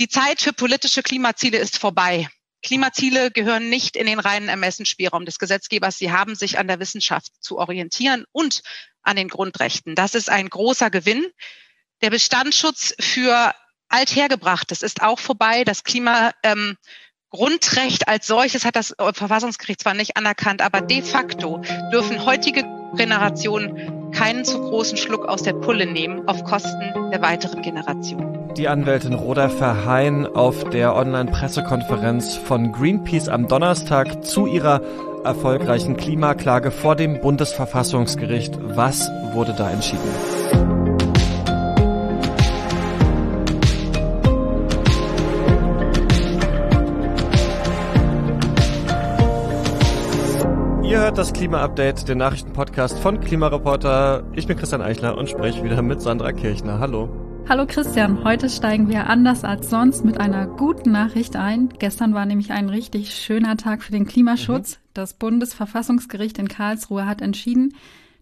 Die Zeit für politische Klimaziele ist vorbei. Klimaziele gehören nicht in den reinen Ermessensspielraum des Gesetzgebers. Sie haben sich an der Wissenschaft zu orientieren und an den Grundrechten. Das ist ein großer Gewinn. Der Bestandsschutz für Althergebrachtes ist auch vorbei. Das Klima ähm, als solches hat das Verfassungsgericht zwar nicht anerkannt, aber de facto dürfen heutige Generationen keinen zu großen Schluck aus der Pulle nehmen auf Kosten der weiteren Generationen. Die Anwältin Roda Verheyen auf der Online-Pressekonferenz von Greenpeace am Donnerstag zu ihrer erfolgreichen Klimaklage vor dem Bundesverfassungsgericht. Was wurde da entschieden? Hört das Klima-Update, den Nachrichtenpodcast von Klimareporter. Ich bin Christian Eichler und spreche wieder mit Sandra Kirchner. Hallo. Hallo Christian, heute steigen wir anders als sonst mit einer guten Nachricht ein. Gestern war nämlich ein richtig schöner Tag für den Klimaschutz. Mhm. Das Bundesverfassungsgericht in Karlsruhe hat entschieden,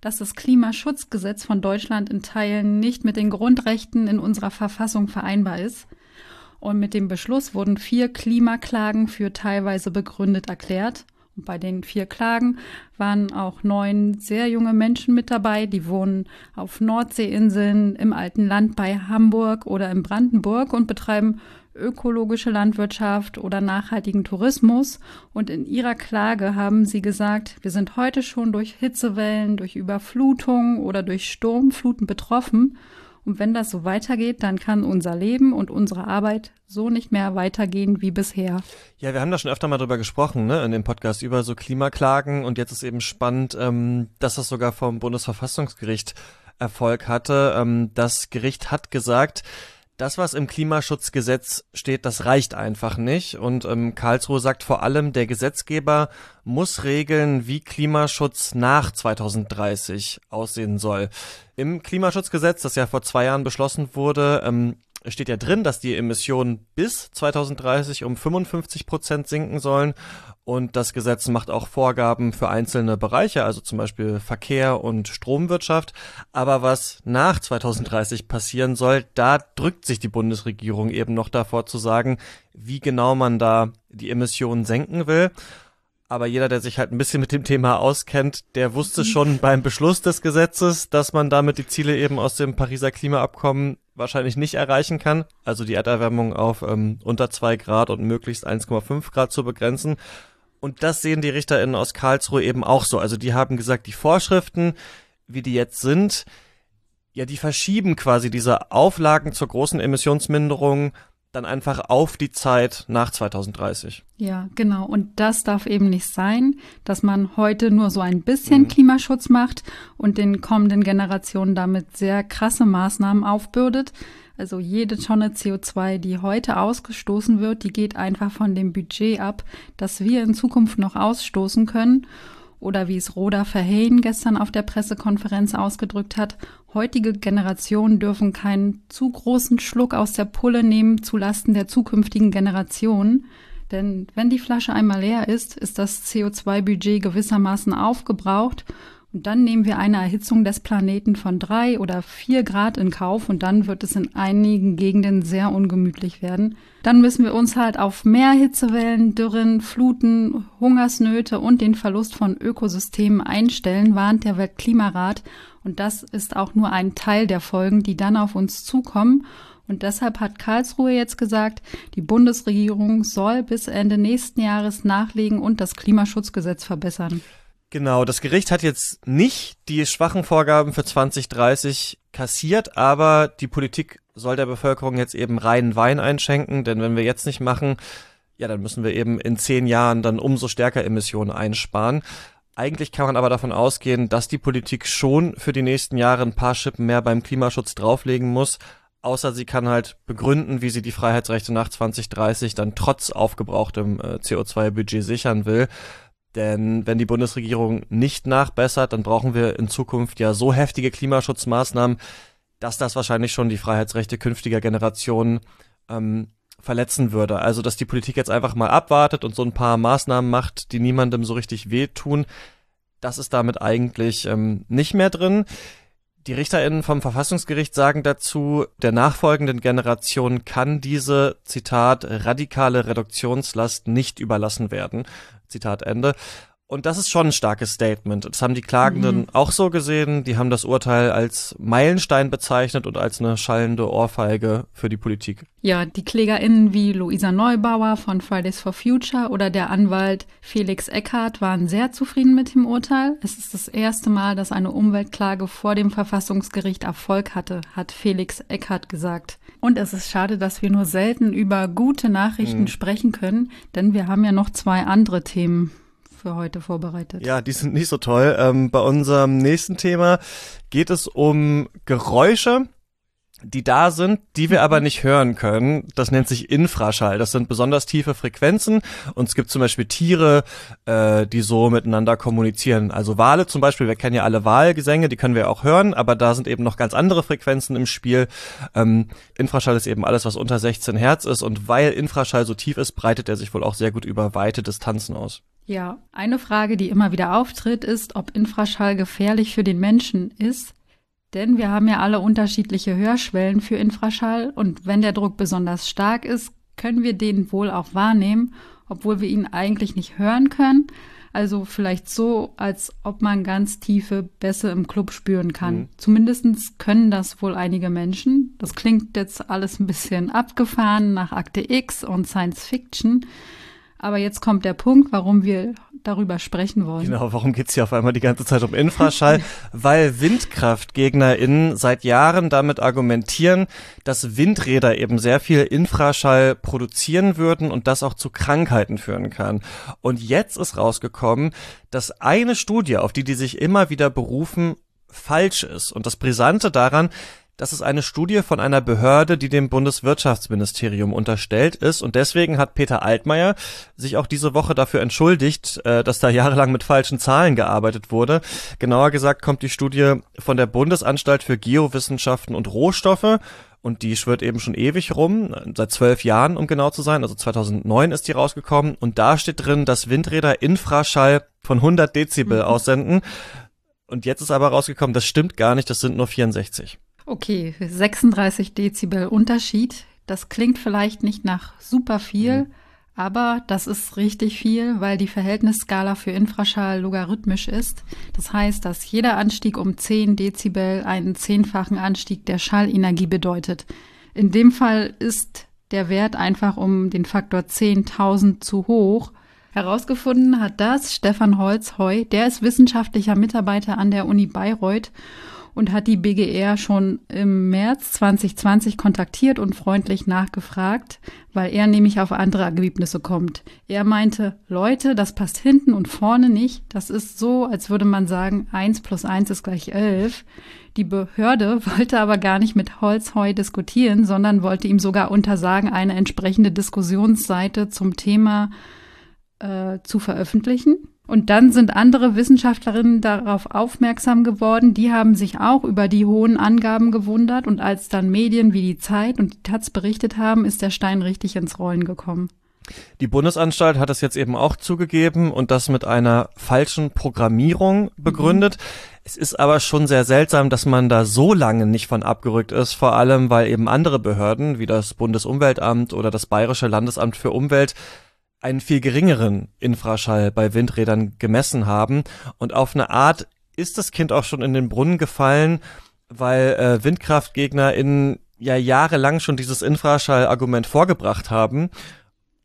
dass das Klimaschutzgesetz von Deutschland in Teilen nicht mit den Grundrechten in unserer Verfassung vereinbar ist. Und mit dem Beschluss wurden vier Klimaklagen für teilweise begründet erklärt. Bei den vier Klagen waren auch neun sehr junge Menschen mit dabei. Die wohnen auf Nordseeinseln, im alten Land bei Hamburg oder in Brandenburg und betreiben ökologische Landwirtschaft oder nachhaltigen Tourismus. Und in ihrer Klage haben sie gesagt, wir sind heute schon durch Hitzewellen, durch Überflutung oder durch Sturmfluten betroffen. Und wenn das so weitergeht, dann kann unser Leben und unsere Arbeit so nicht mehr weitergehen wie bisher. Ja, wir haben da schon öfter mal drüber gesprochen, ne, in dem Podcast über so Klimaklagen. Und jetzt ist eben spannend, ähm, dass das sogar vom Bundesverfassungsgericht Erfolg hatte. Ähm, das Gericht hat gesagt, das, was im Klimaschutzgesetz steht, das reicht einfach nicht. Und ähm, Karlsruhe sagt vor allem, der Gesetzgeber muss regeln, wie Klimaschutz nach 2030 aussehen soll. Im Klimaschutzgesetz, das ja vor zwei Jahren beschlossen wurde, ähm, steht ja drin, dass die Emissionen bis 2030 um 55 Prozent sinken sollen. Und das Gesetz macht auch Vorgaben für einzelne Bereiche, also zum Beispiel Verkehr und Stromwirtschaft. Aber was nach 2030 passieren soll, da drückt sich die Bundesregierung eben noch davor zu sagen, wie genau man da die Emissionen senken will. Aber jeder, der sich halt ein bisschen mit dem Thema auskennt, der wusste schon beim Beschluss des Gesetzes, dass man damit die Ziele eben aus dem Pariser Klimaabkommen wahrscheinlich nicht erreichen kann. Also die Erderwärmung auf ähm, unter zwei Grad und möglichst 1,5 Grad zu begrenzen. Und das sehen die RichterInnen aus Karlsruhe eben auch so. Also die haben gesagt, die Vorschriften, wie die jetzt sind, ja, die verschieben quasi diese Auflagen zur großen Emissionsminderung dann einfach auf die Zeit nach 2030. Ja, genau. Und das darf eben nicht sein, dass man heute nur so ein bisschen mhm. Klimaschutz macht und den kommenden Generationen damit sehr krasse Maßnahmen aufbürdet. Also jede Tonne CO2, die heute ausgestoßen wird, die geht einfach von dem Budget ab, das wir in Zukunft noch ausstoßen können. Oder wie es Roda Verheyen gestern auf der Pressekonferenz ausgedrückt hat, heutige Generationen dürfen keinen zu großen Schluck aus der Pulle nehmen zulasten der zukünftigen Generationen. Denn wenn die Flasche einmal leer ist, ist das CO2-Budget gewissermaßen aufgebraucht und dann nehmen wir eine Erhitzung des Planeten von drei oder vier Grad in Kauf und dann wird es in einigen Gegenden sehr ungemütlich werden. Dann müssen wir uns halt auf mehr Hitzewellen, Dürren, Fluten, Hungersnöte und den Verlust von Ökosystemen einstellen, warnt der Weltklimarat. Und das ist auch nur ein Teil der Folgen, die dann auf uns zukommen. Und deshalb hat Karlsruhe jetzt gesagt, die Bundesregierung soll bis Ende nächsten Jahres nachlegen und das Klimaschutzgesetz verbessern. Genau, das Gericht hat jetzt nicht die schwachen Vorgaben für 2030 kassiert, aber die Politik soll der Bevölkerung jetzt eben reinen Wein einschenken, denn wenn wir jetzt nicht machen, ja, dann müssen wir eben in zehn Jahren dann umso stärker Emissionen einsparen. Eigentlich kann man aber davon ausgehen, dass die Politik schon für die nächsten Jahre ein paar Schippen mehr beim Klimaschutz drauflegen muss, außer sie kann halt begründen, wie sie die Freiheitsrechte nach 2030 dann trotz aufgebrauchtem äh, CO2-Budget sichern will. Denn wenn die Bundesregierung nicht nachbessert, dann brauchen wir in Zukunft ja so heftige Klimaschutzmaßnahmen, dass das wahrscheinlich schon die Freiheitsrechte künftiger Generationen ähm, verletzen würde. Also dass die Politik jetzt einfach mal abwartet und so ein paar Maßnahmen macht, die niemandem so richtig wehtun, das ist damit eigentlich ähm, nicht mehr drin. Die RichterInnen vom Verfassungsgericht sagen dazu, der nachfolgenden Generation kann diese, Zitat, radikale Reduktionslast nicht überlassen werden. Zitat Ende. Und das ist schon ein starkes Statement. Das haben die Klagenden mhm. auch so gesehen. Die haben das Urteil als Meilenstein bezeichnet und als eine schallende Ohrfeige für die Politik. Ja, die KlägerInnen wie Luisa Neubauer von Fridays for Future oder der Anwalt Felix Eckhardt waren sehr zufrieden mit dem Urteil. Es ist das erste Mal, dass eine Umweltklage vor dem Verfassungsgericht Erfolg hatte, hat Felix Eckhardt gesagt. Und es ist schade, dass wir nur selten über gute Nachrichten mhm. sprechen können, denn wir haben ja noch zwei andere Themen für heute vorbereitet. Ja, die sind nicht so toll. Ähm, bei unserem nächsten Thema geht es um Geräusche, die da sind, die wir aber nicht hören können. Das nennt sich Infraschall. Das sind besonders tiefe Frequenzen und es gibt zum Beispiel Tiere, äh, die so miteinander kommunizieren. Also Wale zum Beispiel, wir kennen ja alle Wahlgesänge, die können wir auch hören, aber da sind eben noch ganz andere Frequenzen im Spiel. Ähm, Infraschall ist eben alles, was unter 16 Hertz ist und weil Infraschall so tief ist, breitet er sich wohl auch sehr gut über weite Distanzen aus. Ja, eine Frage, die immer wieder auftritt, ist, ob Infraschall gefährlich für den Menschen ist. Denn wir haben ja alle unterschiedliche Hörschwellen für Infraschall und wenn der Druck besonders stark ist, können wir den wohl auch wahrnehmen, obwohl wir ihn eigentlich nicht hören können. Also vielleicht so, als ob man ganz tiefe Bässe im Club spüren kann. Mhm. Zumindest können das wohl einige Menschen. Das klingt jetzt alles ein bisschen abgefahren nach Akte X und Science Fiction. Aber jetzt kommt der Punkt, warum wir darüber sprechen wollen. Genau, warum geht's hier auf einmal die ganze Zeit um Infraschall? Weil WindkraftgegnerInnen seit Jahren damit argumentieren, dass Windräder eben sehr viel Infraschall produzieren würden und das auch zu Krankheiten führen kann. Und jetzt ist rausgekommen, dass eine Studie, auf die die sich immer wieder berufen, falsch ist. Und das Brisante daran, das ist eine Studie von einer Behörde, die dem Bundeswirtschaftsministerium unterstellt ist. Und deswegen hat Peter Altmaier sich auch diese Woche dafür entschuldigt, äh, dass da jahrelang mit falschen Zahlen gearbeitet wurde. Genauer gesagt kommt die Studie von der Bundesanstalt für Geowissenschaften und Rohstoffe. Und die schwirrt eben schon ewig rum, seit zwölf Jahren, um genau zu sein. Also 2009 ist die rausgekommen. Und da steht drin, dass Windräder Infraschall von 100 Dezibel mhm. aussenden. Und jetzt ist aber rausgekommen, das stimmt gar nicht, das sind nur 64. Okay, 36 Dezibel Unterschied. Das klingt vielleicht nicht nach super viel, mhm. aber das ist richtig viel, weil die Verhältnisskala für Infraschall logarithmisch ist. Das heißt, dass jeder Anstieg um 10 Dezibel einen zehnfachen Anstieg der Schallenergie bedeutet. In dem Fall ist der Wert einfach um den Faktor 10.000 zu hoch. Herausgefunden hat das Stefan Holzheu, der ist wissenschaftlicher Mitarbeiter an der Uni Bayreuth und hat die BGR schon im März 2020 kontaktiert und freundlich nachgefragt, weil er nämlich auf andere Ergebnisse kommt. Er meinte, Leute, das passt hinten und vorne nicht. Das ist so, als würde man sagen, eins plus eins ist gleich elf. Die Behörde wollte aber gar nicht mit Holzheu diskutieren, sondern wollte ihm sogar untersagen, eine entsprechende Diskussionsseite zum Thema äh, zu veröffentlichen. Und dann sind andere Wissenschaftlerinnen darauf aufmerksam geworden, die haben sich auch über die hohen Angaben gewundert und als dann Medien wie die Zeit und die Taz berichtet haben, ist der Stein richtig ins Rollen gekommen. Die Bundesanstalt hat es jetzt eben auch zugegeben und das mit einer falschen Programmierung begründet. Mhm. Es ist aber schon sehr seltsam, dass man da so lange nicht von abgerückt ist, vor allem weil eben andere Behörden wie das Bundesumweltamt oder das Bayerische Landesamt für Umwelt einen viel geringeren Infraschall bei Windrädern gemessen haben. Und auf eine Art ist das Kind auch schon in den Brunnen gefallen, weil äh, WindkraftgegnerInnen ja jahrelang schon dieses Infraschall-Argument vorgebracht haben.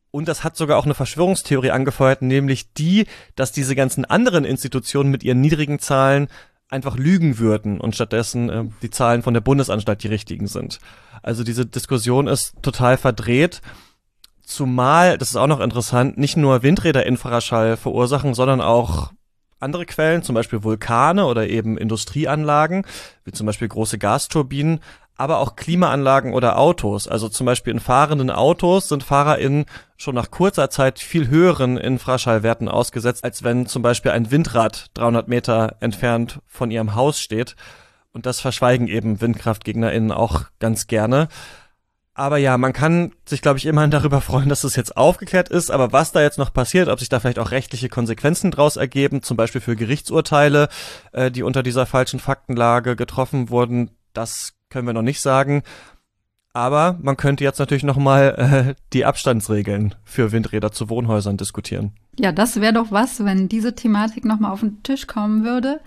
Und das hat sogar auch eine Verschwörungstheorie angefeuert, nämlich die, dass diese ganzen anderen Institutionen mit ihren niedrigen Zahlen einfach lügen würden und stattdessen äh, die Zahlen von der Bundesanstalt die richtigen sind. Also diese Diskussion ist total verdreht Zumal, das ist auch noch interessant, nicht nur Windräder Infraschall verursachen, sondern auch andere Quellen, zum Beispiel Vulkane oder eben Industrieanlagen, wie zum Beispiel große Gasturbinen, aber auch Klimaanlagen oder Autos. Also zum Beispiel in fahrenden Autos sind FahrerInnen schon nach kurzer Zeit viel höheren Infraschallwerten ausgesetzt, als wenn zum Beispiel ein Windrad 300 Meter entfernt von ihrem Haus steht. Und das verschweigen eben WindkraftgegnerInnen auch ganz gerne. Aber ja, man kann sich, glaube ich, immerhin darüber freuen, dass es jetzt aufgeklärt ist. Aber was da jetzt noch passiert, ob sich da vielleicht auch rechtliche Konsequenzen draus ergeben, zum Beispiel für Gerichtsurteile, äh, die unter dieser falschen Faktenlage getroffen wurden, das können wir noch nicht sagen. Aber man könnte jetzt natürlich nochmal äh, die Abstandsregeln für Windräder zu Wohnhäusern diskutieren. Ja, das wäre doch was, wenn diese Thematik nochmal auf den Tisch kommen würde.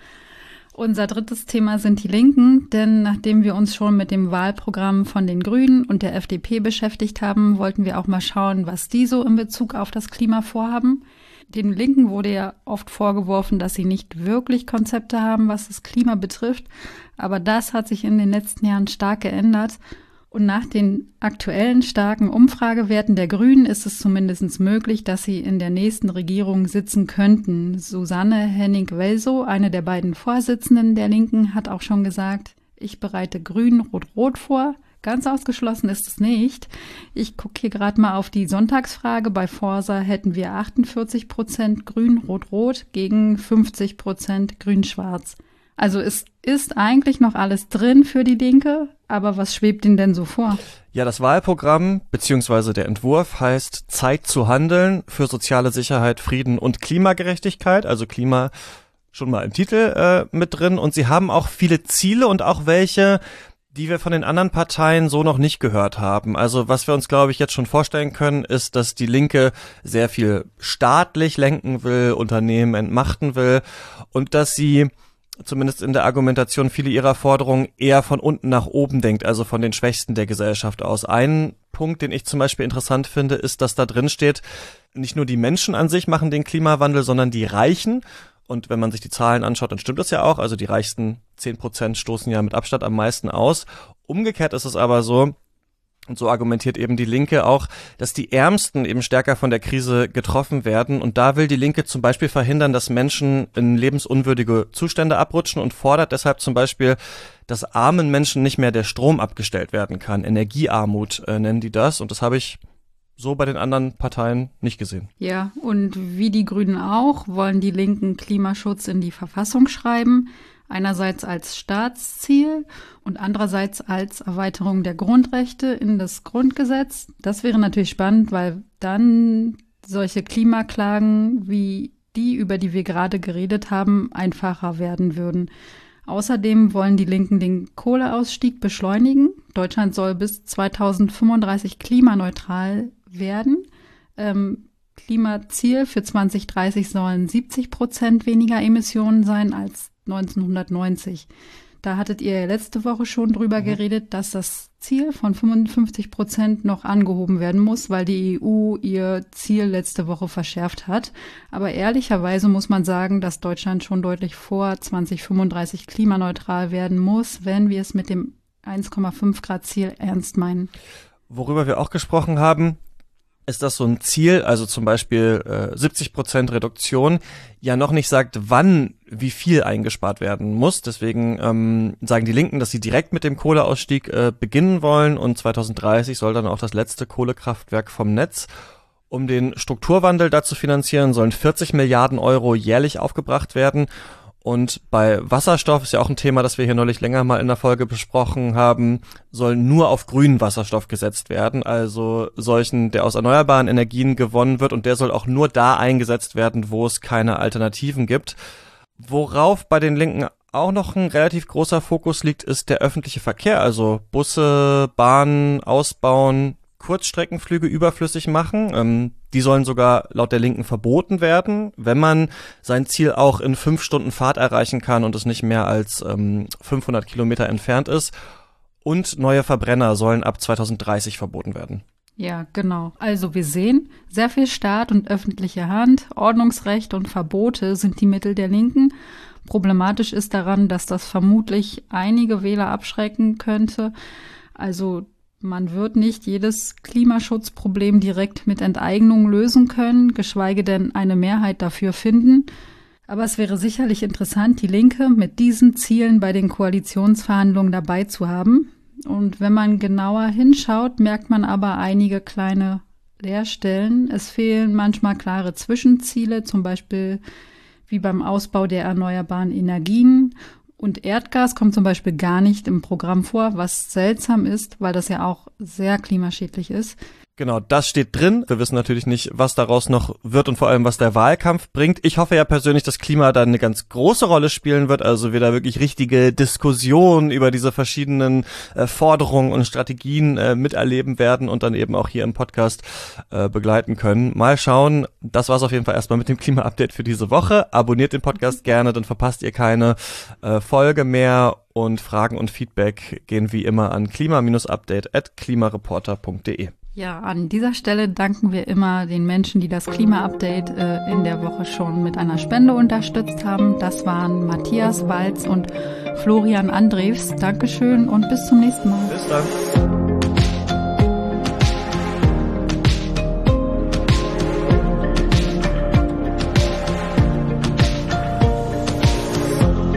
Unser drittes Thema sind die Linken, denn nachdem wir uns schon mit dem Wahlprogramm von den Grünen und der FDP beschäftigt haben, wollten wir auch mal schauen, was die so in Bezug auf das Klima vorhaben. Den Linken wurde ja oft vorgeworfen, dass sie nicht wirklich Konzepte haben, was das Klima betrifft, aber das hat sich in den letzten Jahren stark geändert und nach den aktuellen starken Umfragewerten der Grünen ist es zumindest möglich, dass sie in der nächsten Regierung sitzen könnten. Susanne Henning-Welso, eine der beiden Vorsitzenden der Linken, hat auch schon gesagt, ich bereite Grün-Rot-Rot vor. Ganz ausgeschlossen ist es nicht. Ich gucke hier gerade mal auf die Sonntagsfrage. Bei Forsa hätten wir 48 Prozent Grün-Rot-Rot gegen 50 Prozent Grün-Schwarz. Also es ist eigentlich noch alles drin für die Linke, aber was schwebt Ihnen denn so vor? Ja, das Wahlprogramm bzw. der Entwurf heißt Zeit zu handeln für soziale Sicherheit, Frieden und Klimagerechtigkeit. Also Klima schon mal im Titel äh, mit drin. Und sie haben auch viele Ziele und auch welche, die wir von den anderen Parteien so noch nicht gehört haben. Also was wir uns, glaube ich, jetzt schon vorstellen können, ist, dass die Linke sehr viel staatlich lenken will, Unternehmen entmachten will und dass sie zumindest in der Argumentation viele ihrer Forderungen eher von unten nach oben denkt, also von den Schwächsten der Gesellschaft aus. Ein Punkt, den ich zum Beispiel interessant finde, ist, dass da drin steht, nicht nur die Menschen an sich machen den Klimawandel, sondern die Reichen. Und wenn man sich die Zahlen anschaut, dann stimmt das ja auch. Also die reichsten zehn Prozent stoßen ja mit Abstand am meisten aus. Umgekehrt ist es aber so, und so argumentiert eben die Linke auch, dass die Ärmsten eben stärker von der Krise getroffen werden. Und da will die Linke zum Beispiel verhindern, dass Menschen in lebensunwürdige Zustände abrutschen und fordert deshalb zum Beispiel, dass armen Menschen nicht mehr der Strom abgestellt werden kann. Energiearmut äh, nennen die das. Und das habe ich so bei den anderen Parteien nicht gesehen. Ja, und wie die Grünen auch, wollen die Linken Klimaschutz in die Verfassung schreiben einerseits als Staatsziel und andererseits als Erweiterung der Grundrechte in das Grundgesetz. Das wäre natürlich spannend, weil dann solche Klimaklagen wie die, über die wir gerade geredet haben, einfacher werden würden. Außerdem wollen die Linken den Kohleausstieg beschleunigen. Deutschland soll bis 2035 klimaneutral werden. Ähm, Klimaziel für 2030 sollen 70 Prozent weniger Emissionen sein als 1990. Da hattet ihr letzte Woche schon drüber mhm. geredet, dass das Ziel von 55 Prozent noch angehoben werden muss, weil die EU ihr Ziel letzte Woche verschärft hat. Aber ehrlicherweise muss man sagen, dass Deutschland schon deutlich vor 2035 klimaneutral werden muss, wenn wir es mit dem 1,5 Grad Ziel ernst meinen. Worüber wir auch gesprochen haben, ist das so ein Ziel, also zum Beispiel äh, 70 Prozent Reduktion, ja noch nicht sagt, wann wie viel eingespart werden muss. Deswegen ähm, sagen die Linken, dass sie direkt mit dem Kohleausstieg äh, beginnen wollen und 2030 soll dann auch das letzte Kohlekraftwerk vom Netz. Um den Strukturwandel dazu finanzieren, sollen 40 Milliarden Euro jährlich aufgebracht werden. Und bei Wasserstoff ist ja auch ein Thema, das wir hier neulich länger mal in der Folge besprochen haben, soll nur auf grünen Wasserstoff gesetzt werden, also solchen, der aus erneuerbaren Energien gewonnen wird und der soll auch nur da eingesetzt werden, wo es keine Alternativen gibt. Worauf bei den Linken auch noch ein relativ großer Fokus liegt, ist der öffentliche Verkehr, also Busse, Bahnen ausbauen, Kurzstreckenflüge überflüssig machen. Ähm, die sollen sogar laut der Linken verboten werden, wenn man sein Ziel auch in fünf Stunden Fahrt erreichen kann und es nicht mehr als ähm, 500 Kilometer entfernt ist. Und neue Verbrenner sollen ab 2030 verboten werden. Ja, genau. Also wir sehen, sehr viel Staat und öffentliche Hand, Ordnungsrecht und Verbote sind die Mittel der Linken. Problematisch ist daran, dass das vermutlich einige Wähler abschrecken könnte. Also man wird nicht jedes Klimaschutzproblem direkt mit Enteignung lösen können, geschweige denn eine Mehrheit dafür finden. Aber es wäre sicherlich interessant, die Linke mit diesen Zielen bei den Koalitionsverhandlungen dabei zu haben. Und wenn man genauer hinschaut, merkt man aber einige kleine Leerstellen. Es fehlen manchmal klare Zwischenziele, zum Beispiel wie beim Ausbau der erneuerbaren Energien Und Erdgas kommt zum Beispiel gar nicht im Programm vor, was seltsam ist, weil das ja auch sehr klimaschädlich ist. Genau, das steht drin. Wir wissen natürlich nicht, was daraus noch wird und vor allem, was der Wahlkampf bringt. Ich hoffe ja persönlich, dass Klima da eine ganz große Rolle spielen wird, also wir da wirklich richtige Diskussionen über diese verschiedenen äh, Forderungen und Strategien äh, miterleben werden und dann eben auch hier im Podcast äh, begleiten können. Mal schauen. Das war's auf jeden Fall erstmal mit dem Klima-Update für diese Woche. Abonniert den Podcast gerne, dann verpasst ihr keine äh, Folge mehr und Fragen und Feedback gehen wie immer an klima-update at klimareporter.de. Ja, an dieser Stelle danken wir immer den Menschen, die das Klima-Update äh, in der Woche schon mit einer Spende unterstützt haben. Das waren Matthias Walz und Florian Andrews. Dankeschön und bis zum nächsten Mal. Bis dann.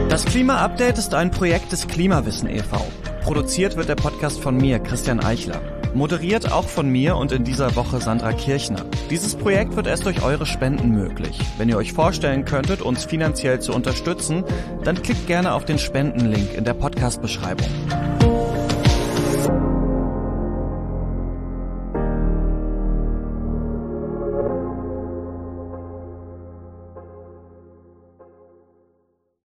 Das Klima-Update ist ein Projekt des Klimawissen e.V. Produziert wird der Podcast von mir, Christian Eichler. Moderiert auch von mir und in dieser Woche Sandra Kirchner. Dieses Projekt wird erst durch eure Spenden möglich. Wenn ihr euch vorstellen könntet, uns finanziell zu unterstützen, dann klickt gerne auf den Spendenlink in der Podcast-Beschreibung.